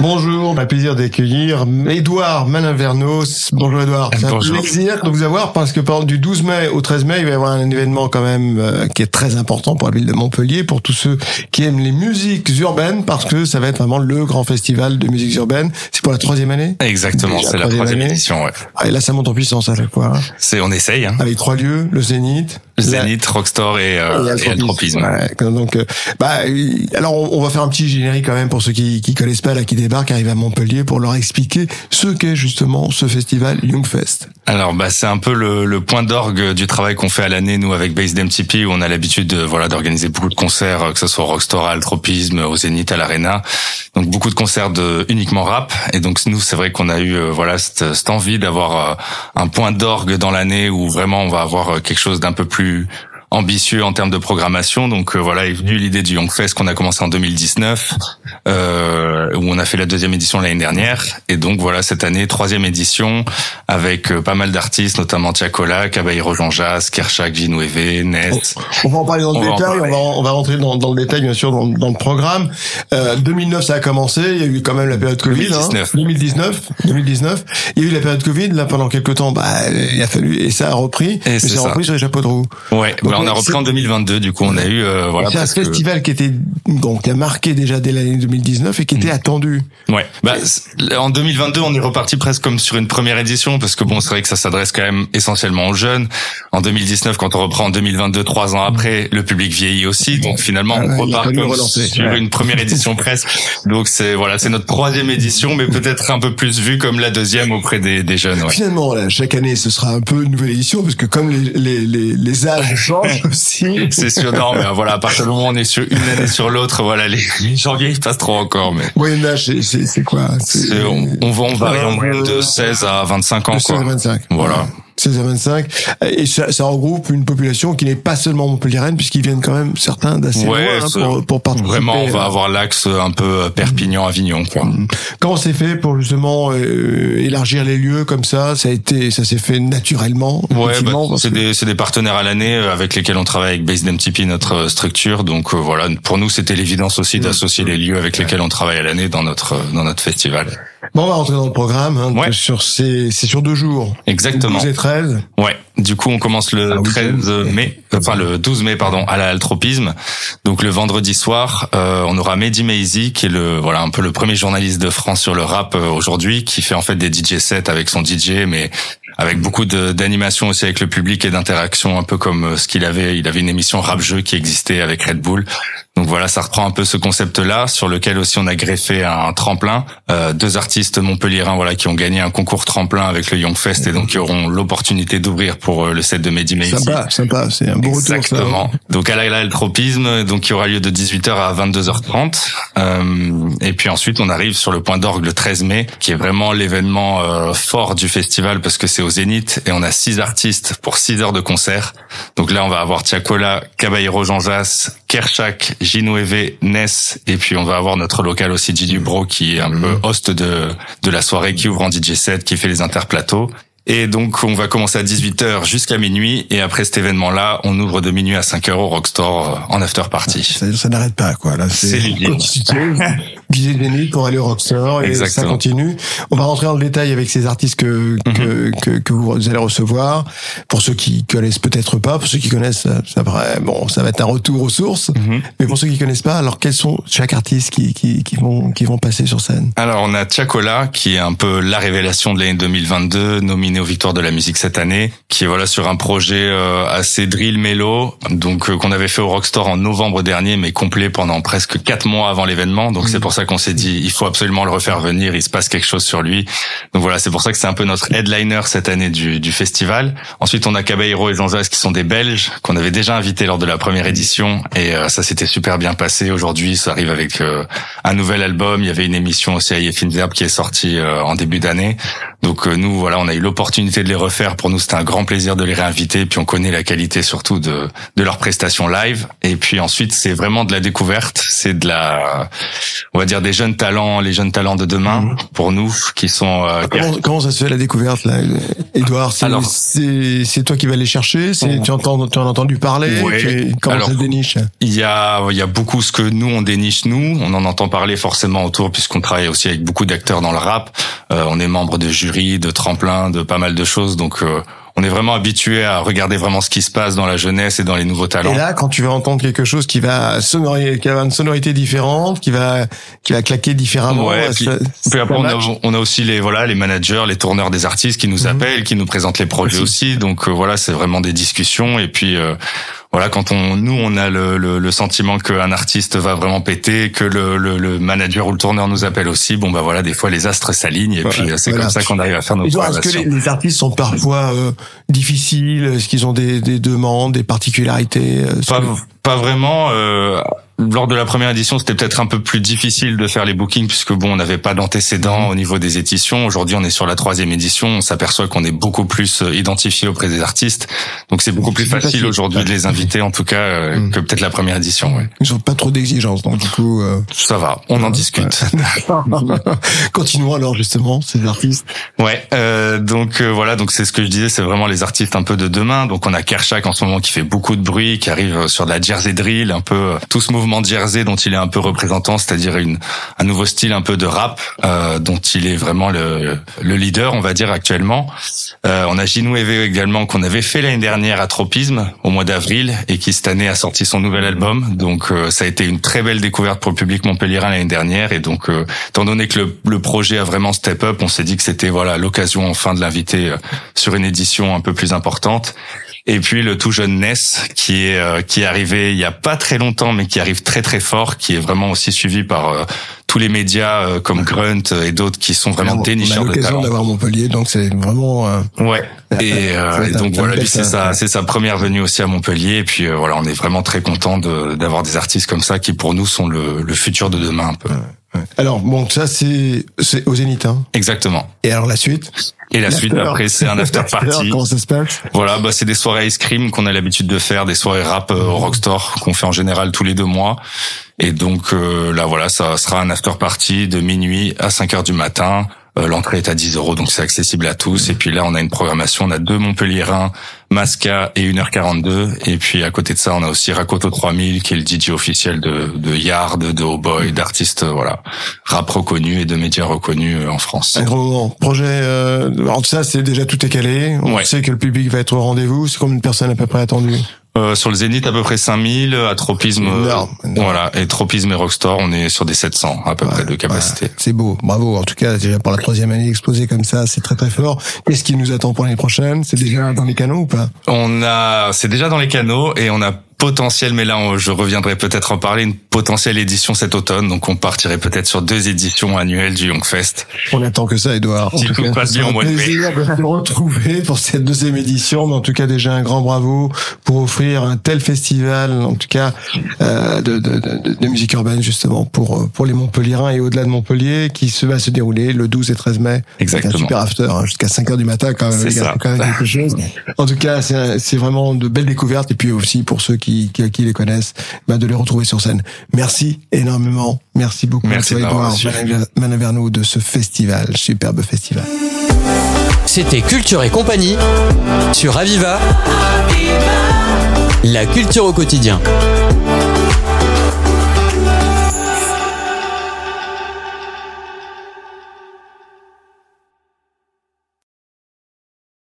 Bonjour, un plaisir d'accueillir Édouard Malinvernos. Bonjour Édouard, c'est un plaisir de vous avoir parce que pendant du 12 mai au 13 mai, il va y avoir un événement quand même euh, qui est très important pour la ville de Montpellier, pour tous ceux qui aiment les musiques urbaines, parce que ça va être vraiment le grand festival de musiques urbaines. C'est pour la troisième année? Exactement, c'est la troisième édition. Ouais. Ah, et là, ça monte en puissance à chaque fois. Hein. C'est, on essaye. Hein. Avec trois lieux, le Zénith, Zénith, Rockstore et, euh, et Altropisme. Ouais, donc, euh, bah, alors on, va faire un petit générique quand même pour ceux qui, qui connaissent pas là, qui débarquent, arrivent à Montpellier pour leur expliquer ce qu'est justement ce festival Youngfest. Alors, bah, c'est un peu le, le point d'orgue du travail qu'on fait à l'année nous avec Base MTP où on a l'habitude de voilà d'organiser beaucoup de concerts, euh, que ce soit à Altropisme, au Zénith, à l'Arena. Donc beaucoup de concerts de uniquement rap. Et donc nous, c'est vrai qu'on a eu euh, voilà cette, cette envie d'avoir un point d'orgue dans l'année où vraiment on va avoir quelque chose d'un peu plus ambitieux en termes de programmation. Donc euh, voilà est venue l'idée du Young Fest qu'on a commencé en 2019, euh, où on a fait la deuxième édition l'année dernière. Et donc voilà cette année troisième édition avec euh, pas mal d'artistes, notamment Tiakola, Caballero Jean Jas, Kershak, Ginouévé, Ness. On, va en parler dans le détail. On va, on va rentrer dans, dans, le détail bien sûr dans, dans le programme. Euh, 2009 ça a commencé. Il y a eu quand même la période Covid. 2019. Hein, 2019. 2019. Il y a eu la période Covid là pendant quelques temps. Bah il a fallu et ça a repris. Et mais ça a repris sur les chapeaux de roue. Ouais on a repris en 2022. Du coup, on a eu euh, voilà. C'est un festival qui était donc qui a marqué déjà dès l'année 2019 et qui était mm. attendu. Ouais. Bah, en 2022, on est reparti presque comme sur une première édition parce que bon, c'est vrai que ça s'adresse quand même essentiellement aux jeunes. En 2019, quand on reprend en 2022, trois ans après, le public vieillit aussi. Donc finalement, on ah repart comme sur une première édition presque. Donc c'est voilà, c'est notre troisième édition, mais peut-être un peu plus vue comme la deuxième auprès des, des jeunes. Ouais. Finalement, là, chaque année, ce sera un peu une nouvelle édition parce que comme les les les, les âges changent c'est sûr, non, mais voilà, à partir du moment où on est sur une année sur l'autre, voilà, les, les janvier, ils passent trop encore, mais. Moyen âge, c'est quoi? On, on va, on varie en moyenne de 16 à 25 ans, de 16 quoi. À 25. Voilà. 16 à 25, et ça, ça, regroupe une population qui n'est pas seulement montpelliéraine, puisqu'ils viennent quand même certains d'assez loin hein, pour, pour participer. Vraiment, on va avoir l'axe un peu Perpignan-Avignon. Quoi. Mm. Comment c'est fait pour justement euh, élargir les lieux comme ça Ça a été, ça s'est fait naturellement. Ouais, bah, c'est des, des partenaires à l'année euh, avec lesquels on travaille avec Base MTP, notre euh, structure. Donc voilà, pour nous, c'était l'évidence aussi mm. d'associer les lieux avec lesquels on travaille à l'année dans notre dans notre festival. Bon, on va rentrer dans le programme. Hein, ouais. Sur ces, c'est sur deux jours. Exactement. 12 et 13. Ouais. Du coup, on commence le 13 ah mai, enfin le 12 mai, pardon, à l'altropisme. Donc le vendredi soir, euh, on aura Mehdi Maizi, qui est le voilà un peu le premier journaliste de France sur le rap euh, aujourd'hui, qui fait en fait des DJ sets avec son DJ, mais avec beaucoup d'animation aussi avec le public et d'interaction, un peu comme euh, ce qu'il avait. Il avait une émission rap jeu qui existait avec Red Bull. Donc voilà, ça reprend un peu ce concept-là, sur lequel aussi on a greffé un tremplin. Euh, deux artistes montpelliérains, voilà, qui ont gagné un concours tremplin avec le Young Fest et donc qui auront l'opportunité d'ouvrir pour euh, le set de Mehdi Maizi. Sympa, sympa, c'est un beau retour. Exactement. Donc à la le tropisme, donc qui aura lieu de 18h à 22h30. Euh, et puis ensuite, on arrive sur le point d'orgue le 13 mai, qui est vraiment l'événement euh, fort du festival parce que c'est au Zénith et on a six artistes pour six heures de concert. Donc là, on va avoir Tiakola, Caballero Jean Jas, Kershak, Ginouévé, Ness, et puis on va avoir notre local aussi Didi Bro qui est un peu mhm. host de, de la soirée, qui ouvre en DJ set, qui fait les interplateaux. Et donc, on va commencer à 18h jusqu'à minuit. Et après cet événement-là, on ouvre de minuit à 5h au Rockstore en after party. Ça, ça n'arrête pas, quoi. Là, c'est billet de nuit pour aller au Rockstar et ça continue. On va rentrer dans le détail avec ces artistes que, que, mhm. que, que, vous allez recevoir. Pour ceux qui connaissent peut-être pas, pour ceux qui connaissent, ça, bon, ça va être un retour aux sources. Mhm. Mais pour ceux qui connaissent pas, alors quels sont chaque artiste qui, qui, qui vont qui vont passer sur scène? Alors on a Tiakola qui est un peu la révélation de l'année 2022, nominé aux Victoires de la musique cette année, qui est voilà sur un projet euh, assez drill mélo, donc euh, qu'on avait fait au Rockstore en novembre dernier, mais complet pendant presque quatre mois avant l'événement. Donc c'est mhm. pour ça qu'on s'est dit il faut absolument le refaire venir, il se passe quelque chose sur lui. Donc voilà, c'est pour ça que c'est un peu notre headliner cette année du, du festival. Ensuite, on a Caballero et Jean qui sont des Belges qu'on avait déjà invités lors de la première édition et euh, ça s'était super bien passé. Aujourd'hui, ça arrive avec euh, un nouvel album. Il y avait une émission aussi à Yefinzerb qui est sortie euh, en début d'année. Donc nous, voilà, on a eu l'opportunité de les refaire. Pour nous, c'était un grand plaisir de les réinviter. Puis on connaît la qualité surtout de de leurs prestations live. Et puis ensuite, c'est vraiment de la découverte. C'est de la, on va dire des jeunes talents, les jeunes talents de demain mhm. pour nous qui sont. Euh, comment, comment, ça se fait la découverte là Edouard, c'est toi qui vas les chercher, c'est tu entends tu en as entendu parler, ouais. comment alors, ça déniche? Il y a il y a beaucoup ce que nous on déniche nous, on en entend parler forcément autour puisqu'on travaille aussi avec beaucoup d'acteurs dans le rap, euh, on est membre de jury, de tremplin, de pas mal de choses donc euh, on est vraiment habitué à regarder vraiment ce qui se passe dans la jeunesse et dans les nouveaux talents. Et là, quand tu vas entendre quelque chose qui va sonorer, qui a une sonorité différente, qui va, qui va claquer différemment. Ouais, puis, après, on a, aussi les, voilà, les managers, les tourneurs des artistes qui nous mhm. appellent, qui nous présentent les projets aussi. Donc, euh, voilà, c'est vraiment des discussions. Et puis, euh, voilà, quand on, nous, on a le, le, le sentiment qu'un artiste va vraiment péter, que le, le, le, manager ou le tourneur nous appelle aussi, bon bah voilà, des fois les astres s'alignent et puis c'est comme ça qu'on arrive à faire nos Est-ce que les, artistes sont parfois euh, difficiles? Est-ce qu'ils ont des, des, demandes, des particularités euh, pas, pas vraiment. Euh, lors de la première édition, c'était peut-être un peu plus difficile de faire les bookings puisque bon, on n'avait pas d'antécédents au niveau des éditions. Aujourd'hui, on est sur la troisième édition. On s'aperçoit qu'on est beaucoup plus euh, identifié auprès des artistes. Donc c'est beaucoup plus facile, aujourd'hui de les inviter, en tout cas, euh, mm. que peut-être la première édition. Ouais. Ils ont pas trop d'exigences, donc du coup. Euh... Ça va, on en discute. Continuons alors justement ces artistes. Ouais, euh, donc voilà, donc c'est ce que je disais, c'est vraiment les artistes un peu de demain. Donc on a Kershak en ce moment qui fait beaucoup de bruit, qui arrive sur de la jersey drill, un peu tout ce mouvement Jersey dont il est un peu représentant, c'est-à-dire un nouveau style un peu de rap euh, dont il est vraiment le, le, leader, on va dire actuellement. Euh, on a Ginou également qu'on avait fait l'année dernière à Tropisme au mois d'avril et qui cette année a sorti son nouvel album. Donc euh, ça a été une très belle découverte pour le public montpelliérain l'année dernière et donc étant donné que le, le, projet a vraiment step up, on s'est dit que c'était voilà l'occasion enfin de l'inviter sur une édition un peu plus importante. Et puis le tout jeune Ness qui est euh, qui est arrivé il y a pas très longtemps mais qui arrive très très fort, qui est vraiment aussi suivi par euh, tous les médias euh, comme Grunt et d'autres qui sont vraiment dénicheurs de talent. d'avoir Montpellier, donc c'est vraiment. ouais. Et, donc voilà, lui c'est sa c'est sa première venue aussi à Montpellier. Et puis voilà, on est vraiment très content d'avoir des artistes comme ça qui pour nous sont le, le futur de demain un peu. Alors bon, ça c'est c'est au Zénith. Hein. Exactement. Et alors la suite? Et la suite après c'est un after party. Comment ça se passe Voilà, bah c'est des soirées ice cream qu'on a l'habitude de faire, des soirées rap euh, au Rockstore qu'on fait en général tous les deux mois. Et donc euh, là voilà, ça sera un after party de minuit à 5 heures du matin l'entrée est à 10 euros, donc c'est accessible à tous. Et puis là, on a une programmation, on a deux Montpellierins, Masca et 1h42. Et puis à côté de ça, on a aussi Rakoto 3000, qui est le DJ officiel de, de Yard, de Oh Boy, d'artistes voilà rap reconnus et de médias reconnus euh, en France. Un gros projet. Euh, alors ça, c'est déjà tout est calé. On sait que le public va être au rendez-vous. C'est comme une personne à peu près attendue euh, sur le Zénith à peu près 5000, à Tropisme euh, voilà et Tropisme et Rockstar on est sur des 700 à peu près de capacité. C'est beau, bravo. En tout cas déjà pour la troisième année exposée comme ça, c'est très très fort. Qu'est-ce qui nous attend pour l'année prochaine C'est déjà dans les canaux ou pas? On a, c'est déjà dans les canaux et on a potentiel, mais là je reviendrai peut-être en parler, une potentielle édition cet automne. Donc on partirait peut-être sur deux éditions annuelles du Youngfest. On attend que ça, Edouard. Si tout passe bien au mois de mai. de te retrouver pour cette deuxième édition, mais en tout cas déjà un grand bravo pour offrir un tel festival, en tout cas euh, de, de, de, de, musique urbaine justement pour pour les Montpellierins et au-delà de Montpellier, qui se va se dérouler le 12 et 13 mai. Exactement. Un super after hein, jusqu'à 5 heures du matin quand même. C'est ça. Quand même quelque chose. En tout cas, c'est vraiment de belles découvertes et puis aussi pour ceux qui qui, qui, les connaissent, bah, de les retrouver sur scène. Merci énormément. Merci beaucoup. Merci Edouard Manaverno de ce festival, superbe festival. C'était Culture et compagnie sur Aviva. La culture au quotidien.